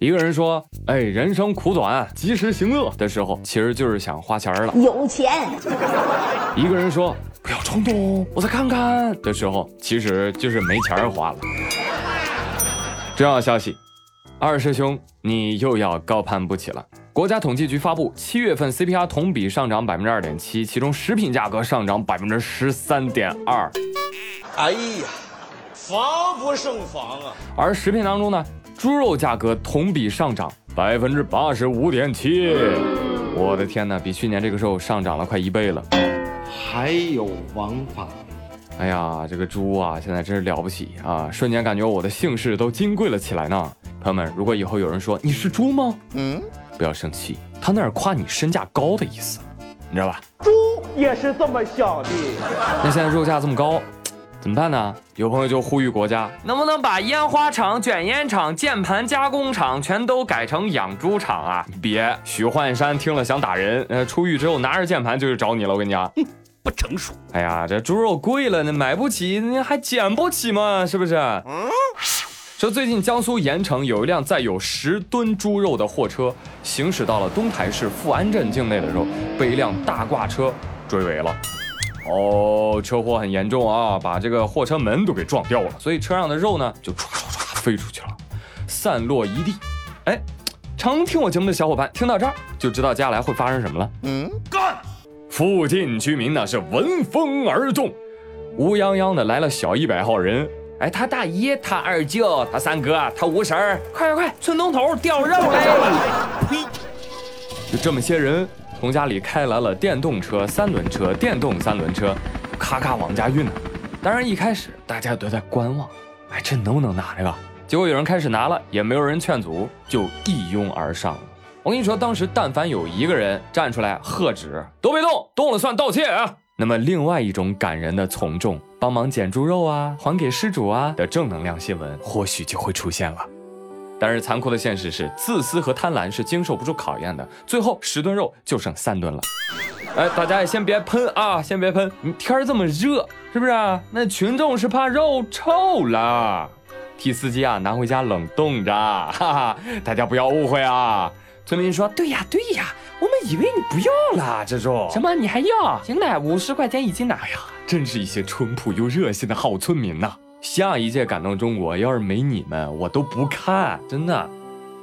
一个人说：“哎，人生苦短，及时行乐。”的时候，其实就是想花钱了。有钱。一个人说：“不要冲动，我再看看。”的时候，其实就是没钱花了。重要消息，二师兄，你又要高攀不起了。国家统计局发布，七月份 CPI 同比上涨百分之二点七，其中食品价格上涨百分之十三点二。哎呀，防不胜防啊！而食品当中呢？猪肉价格同比上涨百分之八十五点七，我的天哪，比去年这个时候上涨了快一倍了。还有王法？哎呀，这个猪啊，现在真是了不起啊！瞬间感觉我的姓氏都金贵了起来呢。朋友们，如果以后有人说你是猪吗？嗯，不要生气，他那是夸你身价高的意思，你知道吧？猪也是这么想的。那现在肉价这么高。怎么办呢？有朋友就呼吁国家，能不能把烟花厂、卷烟厂、键盘加工厂全都改成养猪场啊？别，许幻山听了想打人。呃，出狱之后拿着键盘就去找你了。我跟你讲，不成熟。哎呀，这猪肉贵了，那买不起，那还捡不起吗？是不是？嗯。说最近江苏盐城有一辆载有十吨猪肉的货车行驶到了东台市富安镇境内的时候，被一辆大挂车追尾了。哦，车祸很严重啊，把这个货车门都给撞掉了，所以车上的肉呢就唰唰唰飞出去了，散落一地。哎，常听我节目的小伙伴听到这儿就知道接下来会发生什么了。嗯，干！附近居民呢是闻风而动，乌泱泱的来了小一百号人。哎，他大姨，他二舅，他三哥，他五婶儿，快快快，村东头掉肉嘞！呸！就这么些人。从家里开来了电动车、三轮车、电动三轮车，咔咔往家运呢。当然一开始大家都在观望，哎，这能不能拿这个？结果有人开始拿了，也没有人劝阻，就一拥而上了。我跟你说，当时但凡有一个人站出来喝止，都别动，动了算盗窃啊！那么另外一种感人的从众，帮忙捡猪肉啊，还给失主啊的正能量新闻，或许就会出现了。但是残酷的现实是，自私和贪婪是经受不住考验的。最后十吨肉就剩三吨了。哎，大家也先别喷啊，先别喷。你天儿这么热，是不是？那群众是怕肉臭了，替司机啊拿回家冷冻着。哈哈，大家不要误会啊。村民说：对呀，对呀，我们以为你不要了这肉。什么？你还要？行了，五十块钱一斤呢。哎呀，真是一些淳朴又热心的好村民呐。下一届感动中国，要是没你们，我都不看，真的。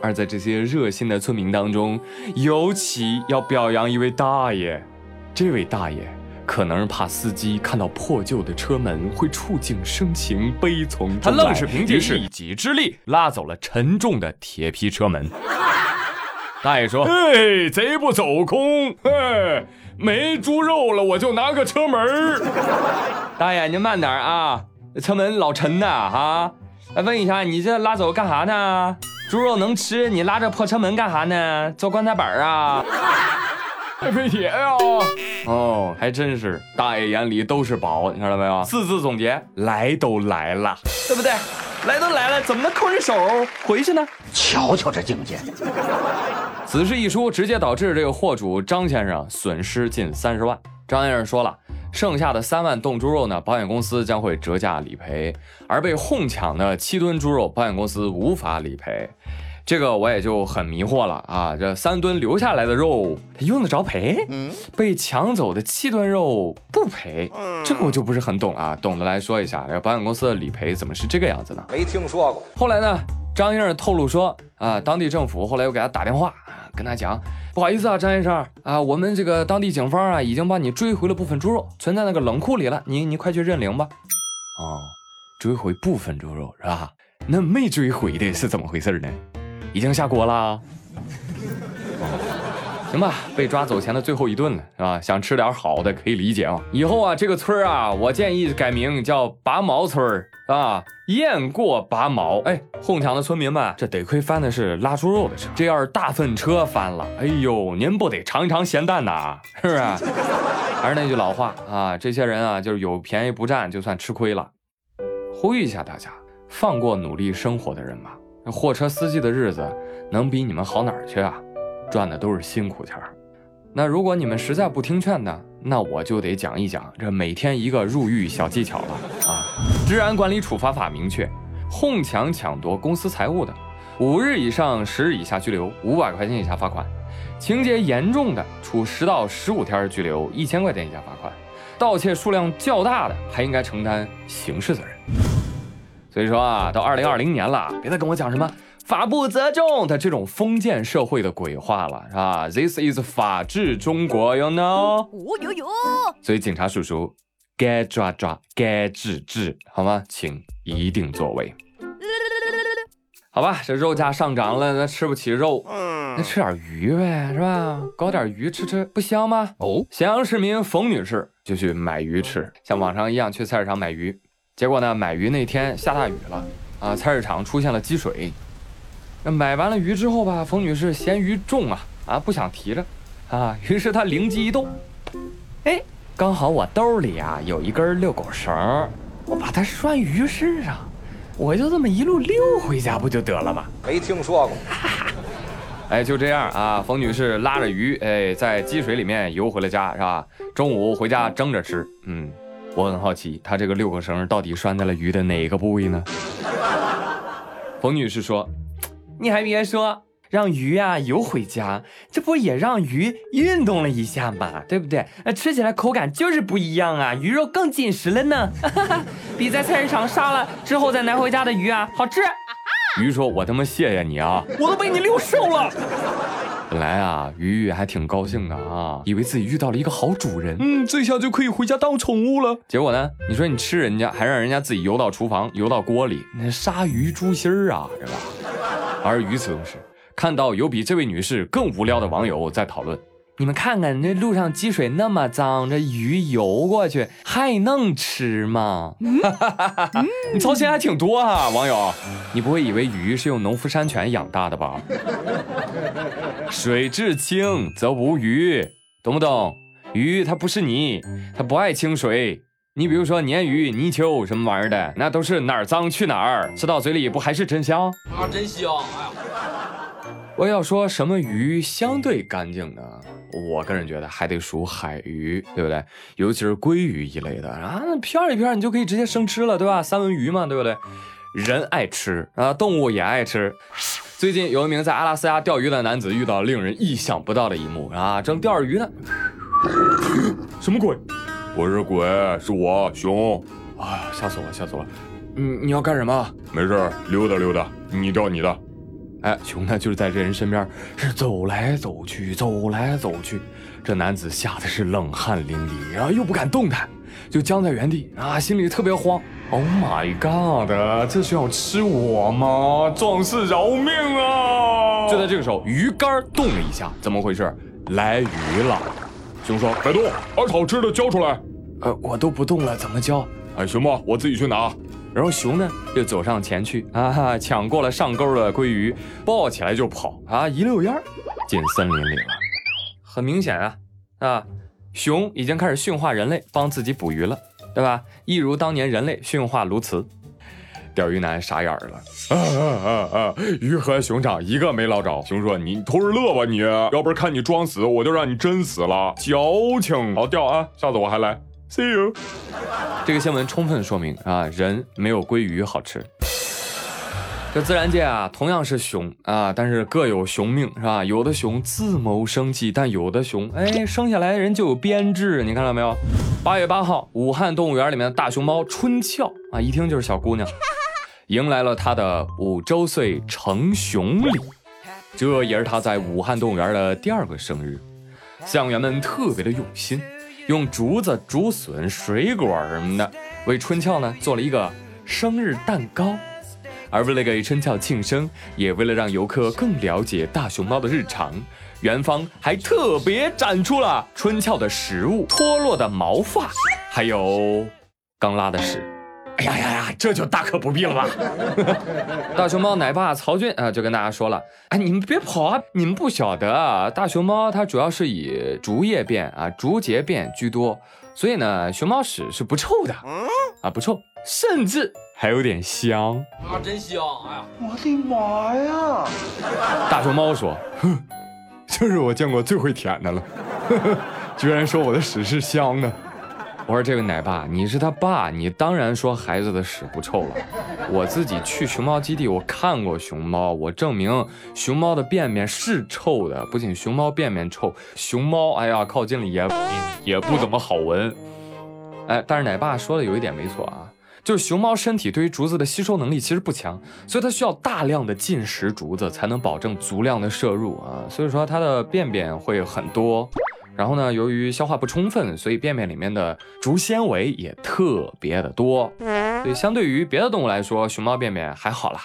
而在这些热心的村民当中，尤其要表扬一位大爷。这位大爷可能是怕司机看到破旧的车门会触景生情，悲从中来，他愣是凭借一己之力拉走了沉重的铁皮车门。大爷说：“嘿，贼不走空，嘿，没猪肉了，我就拿个车门。大爷，您慢点啊。”车门老沉呐，哈！来问一下，你这拉走干啥呢？猪肉能吃，你拉着破车门干啥呢？做棺材板啊？太费铁呀！哦，还真是，大爷眼里都是宝，你看到没有？四字总结：来都来了，对不对？来都来了，怎么能空着手回去呢？瞧瞧这境界！此事一出，直接导致这个货主张先生损失近三十万。张先生说了。剩下的三万冻猪肉呢？保险公司将会折价理赔，而被哄抢的七吨猪肉，保险公司无法理赔。这个我也就很迷惑了啊！这三吨留下来的肉，它用得着赔？嗯，被抢走的七吨肉不赔，这个我就不是很懂啊。懂的来说一下，这保险公司的理赔怎么是这个样子呢？没听说过。后来呢？张先生透露说，啊，当地政府后来又给他打电话，跟他讲，不好意思啊，张先生，啊，我们这个当地警方啊，已经帮你追回了部分猪肉，存在那个冷库里了，你你快去认领吧。哦，追回部分猪肉是吧？那没追回的是怎么回事呢？已经下锅了。行吧，被抓走前的最后一顿了，是吧？想吃点好的可以理解啊。以后啊，这个村啊，我建议改名叫拔毛村。啊，雁过拔毛。哎，哄抢的村民们，这得亏翻的是拉猪肉的车，这要是大粪车翻了，哎呦，您不得尝一尝咸淡呐？是不是？还是那句老话啊，这些人啊，就是有便宜不占，就算吃亏了。呼吁一下大家，放过努力生活的人吧。货车司机的日子能比你们好哪儿去啊？赚的都是辛苦钱儿。那如果你们实在不听劝呢，那我就得讲一讲这每天一个入狱小技巧了啊！治安管理处罚法明确，哄抢抢夺公司财物的，五日以上十日以下拘留，五百块钱以下罚款；情节严重的，处十到十五天拘留，一千块钱以下罚款；盗窃数量较大的，还应该承担刑事责任。所以说啊，到二零二零年了，别再跟我讲什么。法不责众的这种封建社会的鬼话了，是吧？This is 法治中国，you know？哦哟哟！所以警察叔叔该抓抓，该治治，好吗？请一定作为。好吧，这肉价上涨了，那吃不起肉，那吃点鱼呗，是吧？搞点鱼吃吃，不香吗？哦，咸阳市民冯女士就去买鱼吃，像往常一样去菜市场买鱼，结果呢，买鱼那天下大雨了，啊，菜市场出现了积水。那买完了鱼之后吧，冯女士嫌鱼重啊啊，不想提着啊，于是她灵机一动，哎，刚好我兜里啊有一根遛狗绳，我把它拴鱼身上，我就这么一路溜回家不就得了吗？没听说过。哎，就这样啊，冯女士拉着鱼，哎，在积水里面游回了家，是吧？中午回家蒸着吃。嗯，我很好奇，她这个遛狗绳到底拴在了鱼的哪个部位呢？冯女士说。你还别说，让鱼啊游回家，这不也让鱼运动了一下嘛？对不对？那吃起来口感就是不一样啊，鱼肉更紧实了呢，比在菜市场杀了之后再拿回家的鱼啊好吃。鱼说：“我他妈谢谢你啊，我都被你遛瘦了。”本来啊，鱼还挺高兴的啊，以为自己遇到了一个好主人，嗯，这下就可以回家当宠物了。结果呢，你说你吃人家，还让人家自己游到厨房，游到锅里，那鲨鱼猪心儿啊，是吧？而与此同时，看到有比这位女士更无聊的网友在讨论：你们看看，这路上积水那么脏，这鱼游过去还能吃吗？你操心还挺多啊，网友，你不会以为鱼是用农夫山泉养大的吧？水至清则无鱼，懂不懂？鱼它不是泥，它不爱清水。你比如说鲶鱼、泥鳅什么玩意儿的，那都是哪儿脏去哪儿，吃到嘴里不还是真香？啊，真香！哎呀，我要说什么鱼相对干净呢？我个人觉得还得数海鱼，对不对？尤其是鲑鱼一类的啊，那片一片你就可以直接生吃了，对吧？三文鱼嘛，对不对？人爱吃啊，动物也爱吃。最近有一名在阿拉斯加钓鱼的男子遇到令人意想不到的一幕啊，正钓着鱼呢，什么鬼？不是鬼，是我熊。啊，吓死我，吓死我！嗯，你要干什么？没事，溜达溜达。你钓你的。哎，熊呢，就是在这人身边是走来走去，走来走去。这男子吓得是冷汗淋漓，然后又不敢动弹，就僵在原地啊，心里特别慌。Oh my god！这是要吃我吗？壮士饶命啊！就在这个时候，鱼竿动了一下，怎么回事？来鱼了。熊说：“别动，把好吃的交出来。”呃，我都不动了，怎么交？哎，熊吧，我自己去拿。然后熊呢，就走上前去啊，抢过了上钩的鲑鱼，抱起来就跑啊，一溜烟进森林里了。很明显啊，啊，熊已经开始驯化人类，帮自己捕鱼了，对吧？一如当年人类驯化鸬鹚。钓鱼男傻眼了，啊啊啊啊！鱼和熊掌一个没捞着。熊说：“你偷着乐吧，你要不是看你装死，我就让你真死了。”矫情，好钓啊！下次我还来。See you。这个新闻充分说明啊，人没有鲑鱼好吃。这自然界啊，同样是熊啊，但是各有熊命，是吧？有的熊自谋生计，但有的熊，哎，生下来人就有编制。你看到没有？八月八号，武汉动物园里面的大熊猫春俏啊，一听就是小姑娘。迎来了他的五周岁成熊礼，这也是他在武汉动物园的第二个生日。饲养员们特别的用心，用竹子、竹笋、水果什么的为春俏呢做了一个生日蛋糕。而为了给春俏庆生，也为了让游客更了解大熊猫的日常，园方还特别展出了春俏的食物、脱落的毛发，还有刚拉的屎。哎呀呀呀，这就大可不必了吧。大熊猫奶爸曹俊啊，就跟大家说了，哎，你们别跑啊，你们不晓得啊，大熊猫它主要是以竹叶便啊、竹节便居多，所以呢，熊猫屎是不臭的，啊，不臭，甚至还有点香啊，真香！哎呀，我的妈呀！大熊猫说，哼，这是我见过最会舔的了，居然说我的屎是香的。我说这位奶爸，你是他爸，你当然说孩子的屎不臭了。我自己去熊猫基地，我看过熊猫，我证明熊猫的便便是臭的。不仅熊猫便便臭，熊猫哎呀靠近了也也不怎么好闻。哎，但是奶爸说的有一点没错啊，就是熊猫身体对于竹子的吸收能力其实不强，所以它需要大量的进食竹子才能保证足量的摄入啊，所以说它的便便会很多。然后呢，由于消化不充分，所以便便里面的竹纤维也特别的多。所以相对于别的动物来说，熊猫便便还好啦。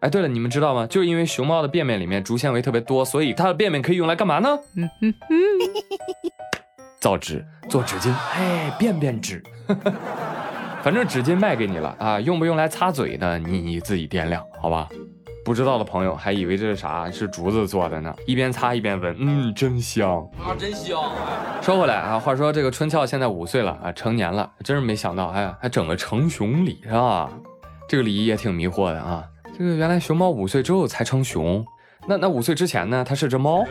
哎，对了，你们知道吗？就是因为熊猫的便便里面竹纤维特别多，所以它的便便可以用来干嘛呢？嗯哼哼，造纸做纸巾，哎，便便纸。反正纸巾卖给你了啊，用不用来擦嘴呢？你自己掂量，好吧。不知道的朋友还以为这是啥，是竹子做的呢。一边擦一边闻，嗯，真香啊，真香！说回来啊，话说这个春俏现在五岁了啊，成年了，真是没想到，哎，还整个成熊礼是吧？这个礼仪也挺迷惑的啊。这个原来熊猫五岁之后才成熊，那那五岁之前呢？它是只猫。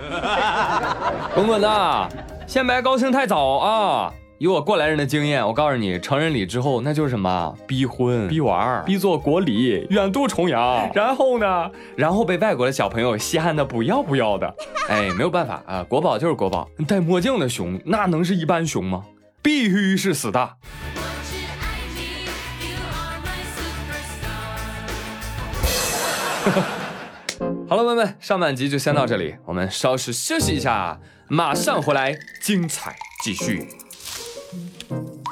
滚滚呐，先别高兴太早啊。以我过来人的经验，我告诉你，成人礼之后那就是什么？逼婚、逼娃、逼做国礼、远渡重洋，然后呢？然后被外国的小朋友稀罕的不要不要的。哎，没有办法啊，国宝就是国宝。戴墨镜的熊，那能是一般熊吗？必须是死大。好了，朋友们，上半集就先到这里，我们稍事休息一下，马上回来，精彩继续。Bye.